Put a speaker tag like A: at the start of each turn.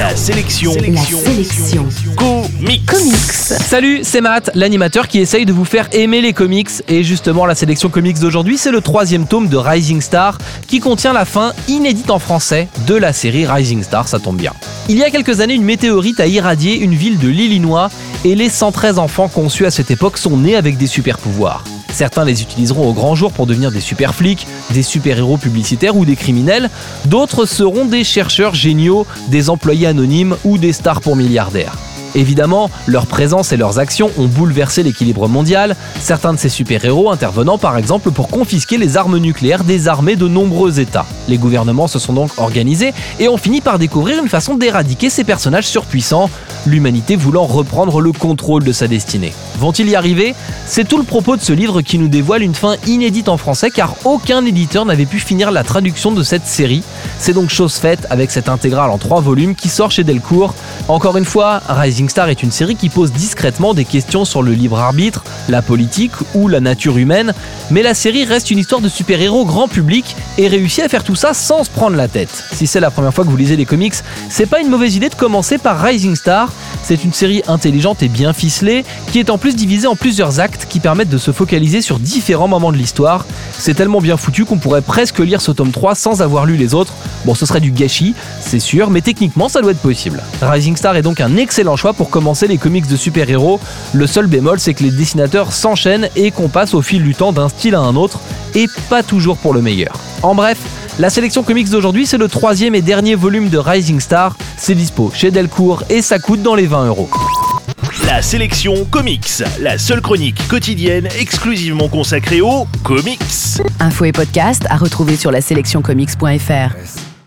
A: La sélection.
B: La sélection.
A: Comics.
B: Comics.
C: Salut, c'est Matt, l'animateur qui essaye de vous faire aimer les comics. Et justement, la sélection comics d'aujourd'hui, c'est le troisième tome de Rising Star qui contient la fin inédite en français de la série Rising Star, ça tombe bien. Il y a quelques années, une météorite a irradié une ville de l'Illinois et les 113 enfants conçus à cette époque sont nés avec des super pouvoirs. Certains les utiliseront au grand jour pour devenir des super flics, des super-héros publicitaires ou des criminels. D'autres seront des chercheurs géniaux, des employés anonymes ou des stars pour milliardaires. Évidemment, leur présence et leurs actions ont bouleversé l'équilibre mondial, certains de ces super-héros intervenant par exemple pour confisquer les armes nucléaires des armées de nombreux États. Les gouvernements se sont donc organisés et ont fini par découvrir une façon d'éradiquer ces personnages surpuissants, l'humanité voulant reprendre le contrôle de sa destinée. Vont-ils y arriver? C'est tout le propos de ce livre qui nous dévoile une fin inédite en français car aucun éditeur n'avait pu finir la traduction de cette série. C'est donc chose faite avec cette intégrale en trois volumes qui sort chez Delcourt. Encore une fois, Rising Star est une série qui pose discrètement des questions sur le libre arbitre, la politique ou la nature humaine, mais la série reste une histoire de super-héros grand public et réussit à faire tout ça sans se prendre la tête. Si c'est la première fois que vous lisez les comics, c'est pas une mauvaise idée de commencer par Rising Star. C'est une série intelligente et bien ficelée qui est en plus divisée en plusieurs actes qui permettent de se focaliser sur différents moments de l'histoire. C'est tellement bien foutu qu'on pourrait presque lire ce tome 3 sans avoir lu les autres. Bon, ce serait du gâchis, c'est sûr, mais techniquement ça doit être possible. Rising Star est donc un excellent choix pour commencer les comics de super-héros. Le seul bémol, c'est que les dessinateurs s'enchaînent et qu'on passe au fil du temps d'un style à un autre, et pas toujours pour le meilleur. En bref, la sélection comics d'aujourd'hui, c'est le troisième et dernier volume de Rising Star. C'est dispo chez Delcourt et ça coûte dans les 20 euros.
A: La sélection comics. La seule chronique quotidienne exclusivement consacrée aux comics.
B: Infos et podcast à retrouver sur la sélectioncomics.fr.